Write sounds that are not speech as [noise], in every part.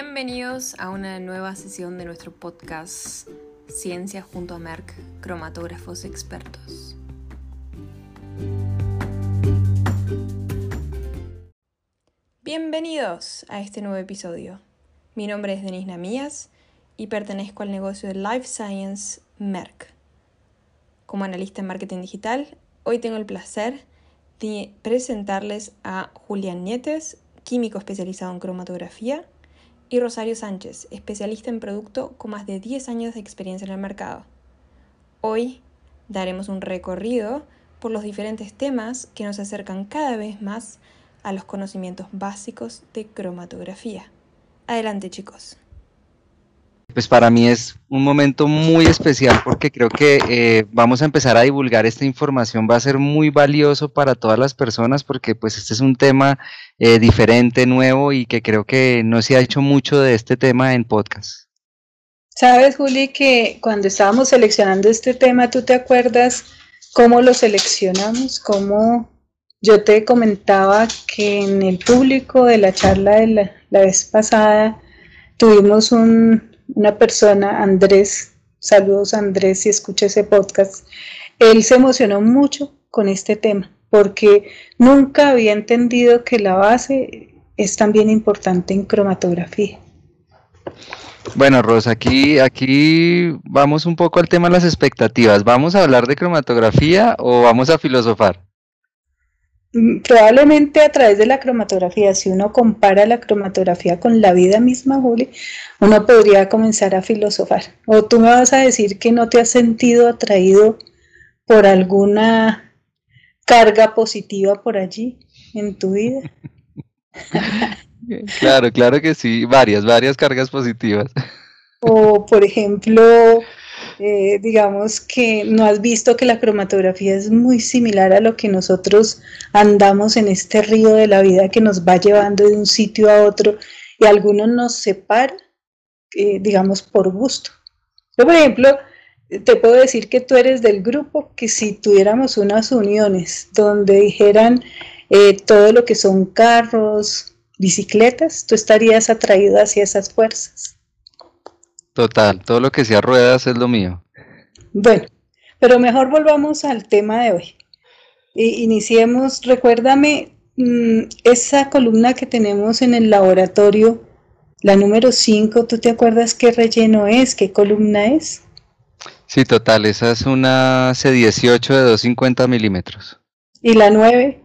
Bienvenidos a una nueva sesión de nuestro podcast Ciencia junto a Merck, cromatógrafos expertos. Bienvenidos a este nuevo episodio. Mi nombre es Denise Namías y pertenezco al negocio de Life Science Merck. Como analista en marketing digital, hoy tengo el placer de presentarles a Julián Nietes, químico especializado en cromatografía, y Rosario Sánchez, especialista en producto con más de 10 años de experiencia en el mercado. Hoy daremos un recorrido por los diferentes temas que nos acercan cada vez más a los conocimientos básicos de cromatografía. Adelante chicos. Pues para mí es un momento muy especial porque creo que eh, vamos a empezar a divulgar esta información, va a ser muy valioso para todas las personas porque pues este es un tema eh, diferente, nuevo y que creo que no se ha hecho mucho de este tema en podcast. Sabes, Juli, que cuando estábamos seleccionando este tema, ¿tú te acuerdas cómo lo seleccionamos? ¿Cómo yo te comentaba que en el público de la charla de la, vez pasada tuvimos una persona, Andrés, saludos Andrés si escucha ese podcast, él se emocionó mucho con este tema porque nunca había entendido que la base es también importante en cromatografía. Bueno, Rosa, aquí, aquí vamos un poco al tema de las expectativas. ¿Vamos a hablar de cromatografía o vamos a filosofar? Mm, probablemente a través de la cromatografía, si uno compara la cromatografía con la vida misma, Juli, uno podría comenzar a filosofar. O tú me vas a decir que no te has sentido atraído por alguna carga positiva por allí en tu vida. [laughs] claro, claro que sí, varias, varias cargas positivas. O, por ejemplo, eh, digamos que no has visto que la cromatografía es muy similar a lo que nosotros andamos en este río de la vida que nos va llevando de un sitio a otro y algunos nos separa, eh, digamos, por gusto. Yo, por ejemplo, te puedo decir que tú eres del grupo que si tuviéramos unas uniones donde dijeran eh, todo lo que son carros, bicicletas, tú estarías atraído hacia esas fuerzas. Total, todo lo que sea ruedas es lo mío. Bueno, pero mejor volvamos al tema de hoy. iniciemos, recuérdame mm, esa columna que tenemos en el laboratorio, la número 5, ¿tú te acuerdas qué relleno es, qué columna es? Sí, total, esa es una C18 de 250 milímetros. ¿Y la 9?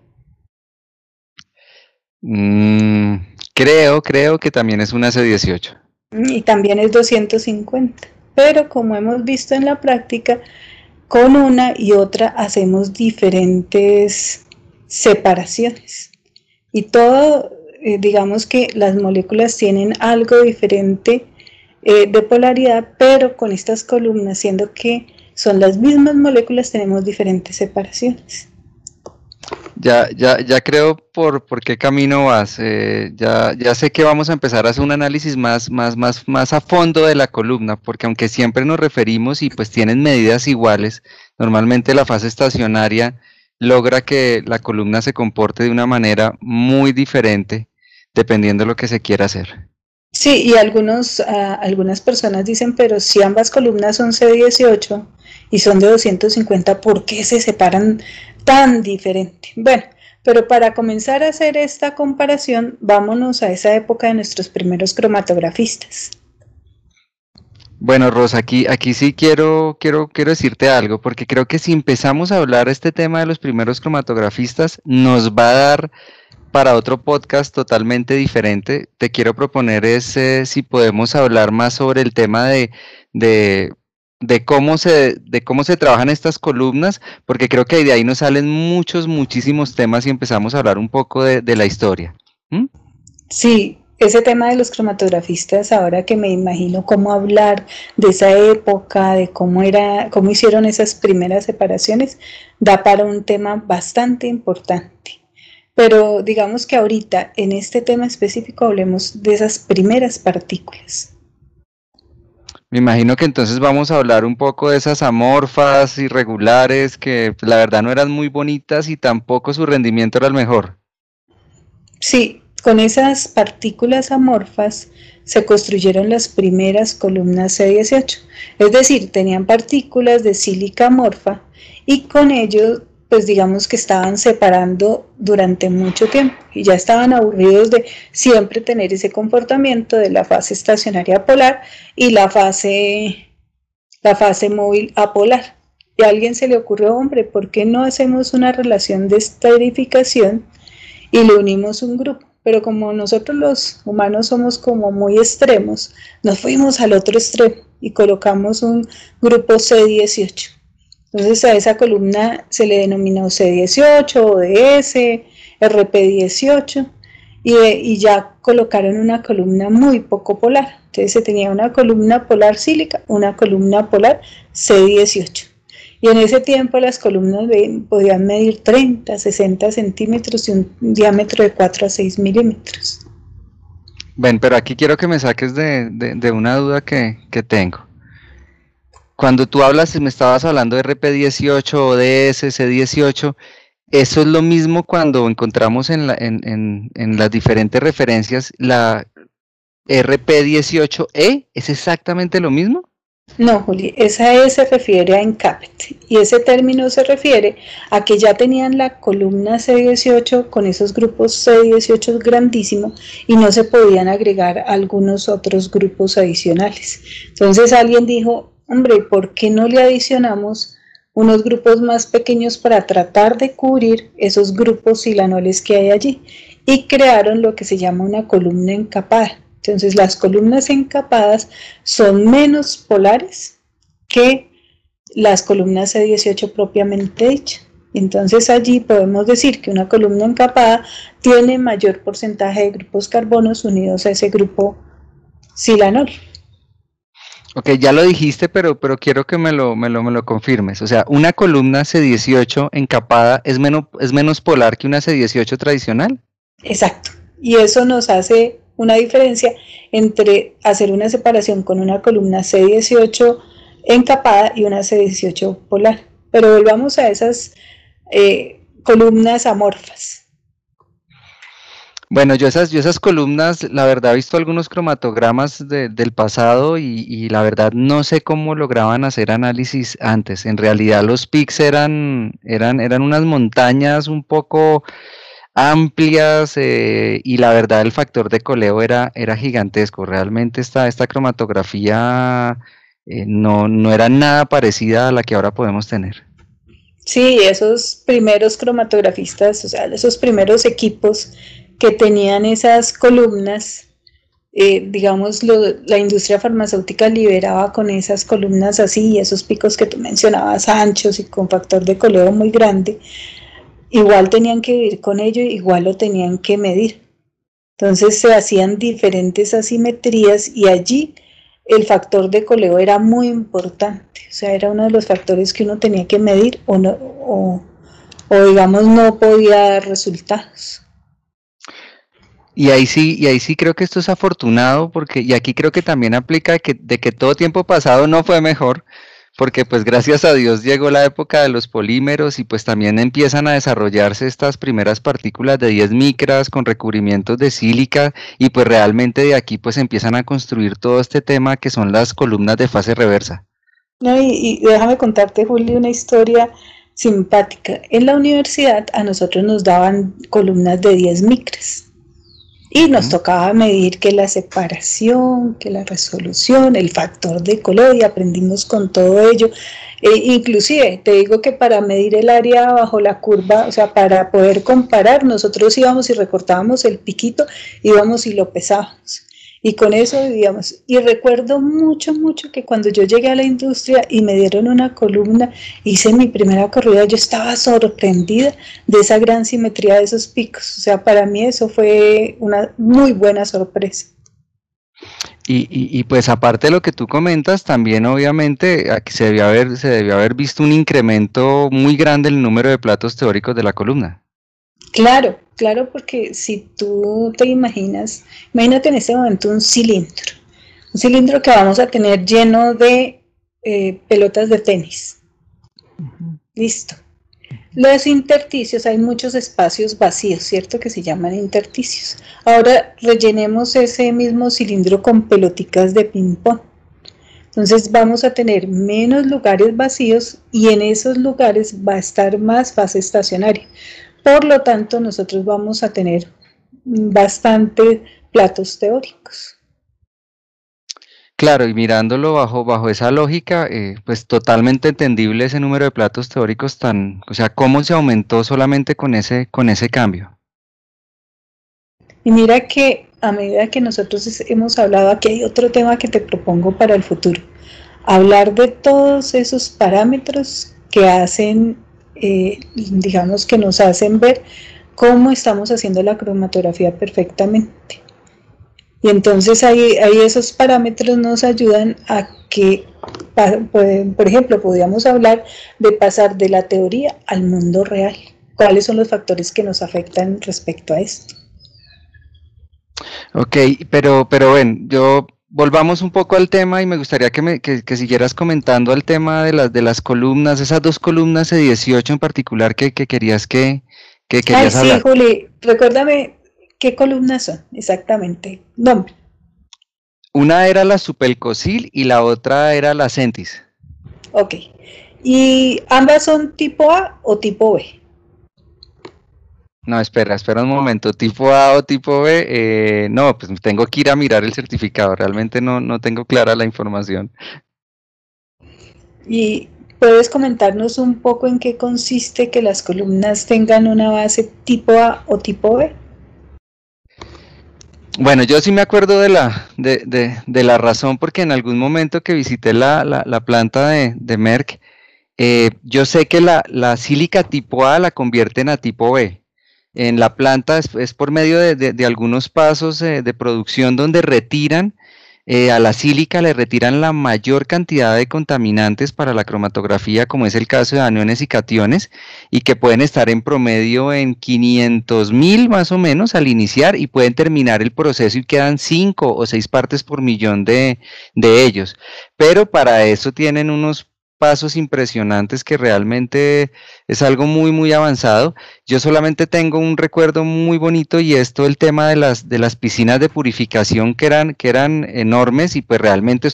Mm, creo, creo que también es una C18. Y también es 250. Pero como hemos visto en la práctica, con una y otra hacemos diferentes separaciones. Y todo, eh, digamos que las moléculas tienen algo diferente eh, de polaridad, pero con estas columnas, siendo que son las mismas moléculas, tenemos diferentes separaciones. Ya, ya, ya creo por, por qué camino vas. Eh, ya, ya sé que vamos a empezar a hacer un análisis más, más, más, más a fondo de la columna, porque aunque siempre nos referimos y pues tienen medidas iguales, normalmente la fase estacionaria logra que la columna se comporte de una manera muy diferente dependiendo de lo que se quiera hacer. Sí, y algunos, ah, algunas personas dicen, pero si ambas columnas son C18 y son de 250, ¿por qué se separan tan diferente? Bueno, pero para comenzar a hacer esta comparación, vámonos a esa época de nuestros primeros cromatografistas. Bueno, Rosa, aquí, aquí sí quiero, quiero, quiero decirte algo, porque creo que si empezamos a hablar este tema de los primeros cromatografistas, nos va a dar para otro podcast totalmente diferente. Te quiero proponer es si podemos hablar más sobre el tema de, de, cómo se, de cómo se trabajan estas columnas, porque creo que de ahí nos salen muchos, muchísimos temas y empezamos a hablar un poco de, la historia. ¿Mm? Sí, ese tema de los cromatografistas, ahora que me imagino cómo hablar de esa época, de cómo era, cómo hicieron esas primeras separaciones, da para un tema bastante importante. Pero digamos que ahorita en este tema específico hablemos de esas primeras partículas. Me imagino que entonces vamos a hablar un poco de esas amorfas irregulares que la verdad no eran muy bonitas y tampoco su rendimiento era el mejor. Sí, con esas partículas amorfas se construyeron las primeras columnas C18. Es decir, tenían partículas de sílica amorfa y con ello, pues digamos que estaban separando durante mucho tiempo y ya estaban aburridos de siempre tener ese comportamiento de la fase estacionaria polar y la fase, la fase móvil apolar. Y a alguien se le ocurrió, hombre, ¿por qué no hacemos una relación de esterificación y le unimos un grupo? pero como nosotros los humanos somos como muy extremos, nos fuimos al otro extremo y colocamos un grupo C18. Entonces a esa columna se le denominó C18, ODS, RP18 y, y ya colocaron una columna muy poco polar. Entonces se tenía una columna polar sílica, una columna polar C18. Y en ese tiempo las columnas podían medir 30, 60 centímetros y un diámetro de 4 a 6 milímetros. Ven, pero aquí quiero que me saques de, una duda que, tengo. Cuando tú hablas, me estabas hablando de RP18 o DS, 18 ¿eso es lo mismo cuando encontramos en, en las diferentes referencias la RP18E? ¿Es exactamente lo mismo? No, Juli, esa E se refiere a encapet y ese término se refiere a que ya tenían la columna C18 con esos grupos C18 grandísimos y no se podían agregar algunos otros grupos adicionales. Entonces alguien dijo, hombre, ¿por qué no le adicionamos unos grupos más pequeños para tratar de cubrir esos grupos silanoles que hay allí? Y crearon lo que se llama una columna encapada. Entonces las columnas encapadas son menos polares que las columnas C18 propiamente dichas. Entonces allí podemos decir que una columna encapada tiene mayor porcentaje de grupos carbonos unidos a ese grupo silanol. Ok, ya lo dijiste, pero, pero quiero que me lo, me, lo, me lo confirmes. O sea, ¿una columna C18 encapada es menos, es menos polar que una C18 tradicional? Exacto. Y eso nos hace una diferencia entre hacer una separación con una columna C18 encapada y una C18 polar. Pero volvamos a esas eh, columnas amorfas. Bueno, yo esas, yo esas columnas, la verdad he visto algunos cromatogramas del pasado y, y, la verdad no sé cómo lograban hacer análisis antes. En realidad los pics eran, eran, eran unas montañas un poco amplias eh, y la verdad el factor de coleo era, era gigantesco. Realmente esta, esta cromatografía eh, no, no era nada parecida a la que ahora podemos tener. Sí, esos primeros cromatografistas, o sea, esos primeros equipos que tenían esas columnas, eh, digamos, la industria farmacéutica liberaba con esas columnas así, esos picos que tú mencionabas anchos y con factor de coleo muy grande, igual tenían que vivir con ello, igual lo tenían que medir. Entonces se hacían diferentes asimetrías y allí el factor de coleo era muy importante, o sea, era uno de los factores que uno tenía que medir o, no, o, digamos no podía dar resultados. Y ahí sí, y ahí sí creo que esto es afortunado, porque, y aquí creo que también aplica que, de que todo tiempo pasado no fue mejor, porque pues gracias a Dios llegó la época de los polímeros y pues también empiezan a desarrollarse estas primeras partículas de 10 micras con recubrimientos de sílica y pues realmente de aquí pues empiezan a construir todo este tema que son las columnas de fase reversa. No, y, y déjame contarte, Julio, una historia simpática. En la universidad a nosotros nos daban columnas de 10 micras y nos tocaba medir que la separación, que la resolución, el factor de color y aprendimos con todo ello. E inclusive, te digo que para medir el área bajo la curva, o sea, para poder comparar, nosotros íbamos y recortábamos el piquito, íbamos y lo pesábamos y con eso vivíamos. Y recuerdo mucho, mucho que cuando yo llegué a la industria y me dieron una columna, hice mi primera corrida, yo estaba sorprendida de esa gran simetría de esos picos. O sea, para mí eso fue una muy buena sorpresa. Y, y, pues aparte de lo que tú comentas, también obviamente aquí se debió haber, se debió haber visto un incremento muy grande en el número de platos teóricos de la columna. Claro, claro, porque si tú te imaginas, imagínate en este momento un cilindro, un cilindro que vamos a tener lleno de eh, pelotas de tenis. Listo. Los intersticios, hay muchos espacios vacíos, ¿cierto? Que se llaman intersticios. Ahora rellenemos ese mismo cilindro con peloticas de ping-pong. Entonces vamos a tener menos lugares vacíos y en esos lugares va a estar más fase estacionaria. Por lo tanto, nosotros vamos a tener bastante platos teóricos. Claro, y mirándolo bajo, bajo esa lógica, eh, pues totalmente entendible ese número de platos teóricos tan, o sea, cómo se aumentó solamente con ese, con ese cambio. Y mira que a medida que nosotros hemos hablado, aquí hay otro tema que te propongo para el futuro. Hablar de todos esos parámetros que hacen, eh, digamos, que nos hacen ver cómo estamos haciendo la cromatografía perfectamente. Y entonces ahí, ahí esos parámetros nos ayudan a que, por ejemplo, podríamos hablar de pasar de la teoría al mundo real. ¿Cuáles son los factores que nos afectan respecto a esto? Ok, pero, pero ven, yo volvamos un poco al tema y me gustaría que, me, que, siguieras comentando el tema de las, de las columnas, esas dos columnas de 18 en particular que, querías que, que querías Ay, Sí, Juli, recuérdame ¿Qué columnas son exactamente? Nombre. Una era la supelcosil y la otra era la centis. Ok. ¿Y ambas son tipo A o tipo B? No, espera, espera un momento. ¿Tipo A o tipo B? Eh, no, pues tengo que ir a mirar el certificado. Realmente no, no tengo clara la información. ¿Y puedes comentarnos un poco en qué consiste que las columnas tengan una base tipo A o tipo B? Bueno, yo sí me acuerdo de la, de, de, la razón, porque en algún momento que visité la, la, planta de, de Merck, eh, yo sé que la, la, sílica tipo A la convierten a tipo B. En la planta es, por medio de, algunos pasos eh, de producción donde retiran eh, a la sílica le retiran la mayor cantidad de contaminantes para la cromatografía, como es el caso de aniones y cationes, y que pueden estar en promedio en 500 mil más o menos al iniciar y pueden terminar el proceso y quedan 5 o 6 partes por millón de, de ellos. Pero para eso tienen unos pasos impresionantes que realmente es algo muy, muy avanzado. Yo solamente tengo un recuerdo muy bonito y esto el tema de las, de las piscinas de purificación que eran, que eran enormes y pues realmente...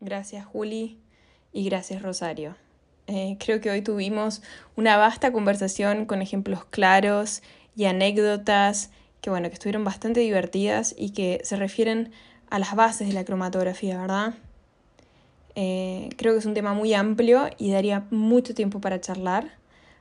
Gracias Juli y gracias Rosario. Eh, creo que hoy tuvimos una vasta conversación con ejemplos claros y anécdotas que bueno, que estuvieron bastante divertidas y que se refieren a las bases de la cromatografía, ¿verdad? Eh, creo que es un tema muy amplio y daría mucho tiempo para charlar,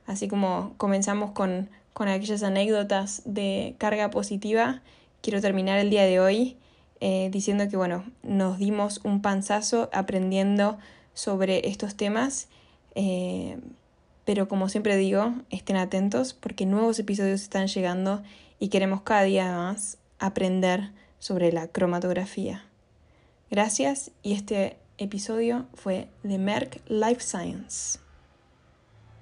así como comenzamos con, con aquellas anécdotas de carga positiva. Quiero terminar el día de hoy eh, diciendo que bueno, nos dimos un panzazo aprendiendo sobre estos temas, eh, pero como siempre digo, estén atentos porque nuevos episodios están llegando y queremos cada día más aprender sobre la cromatografía. Gracias y este episodio fue de Merck Life Science.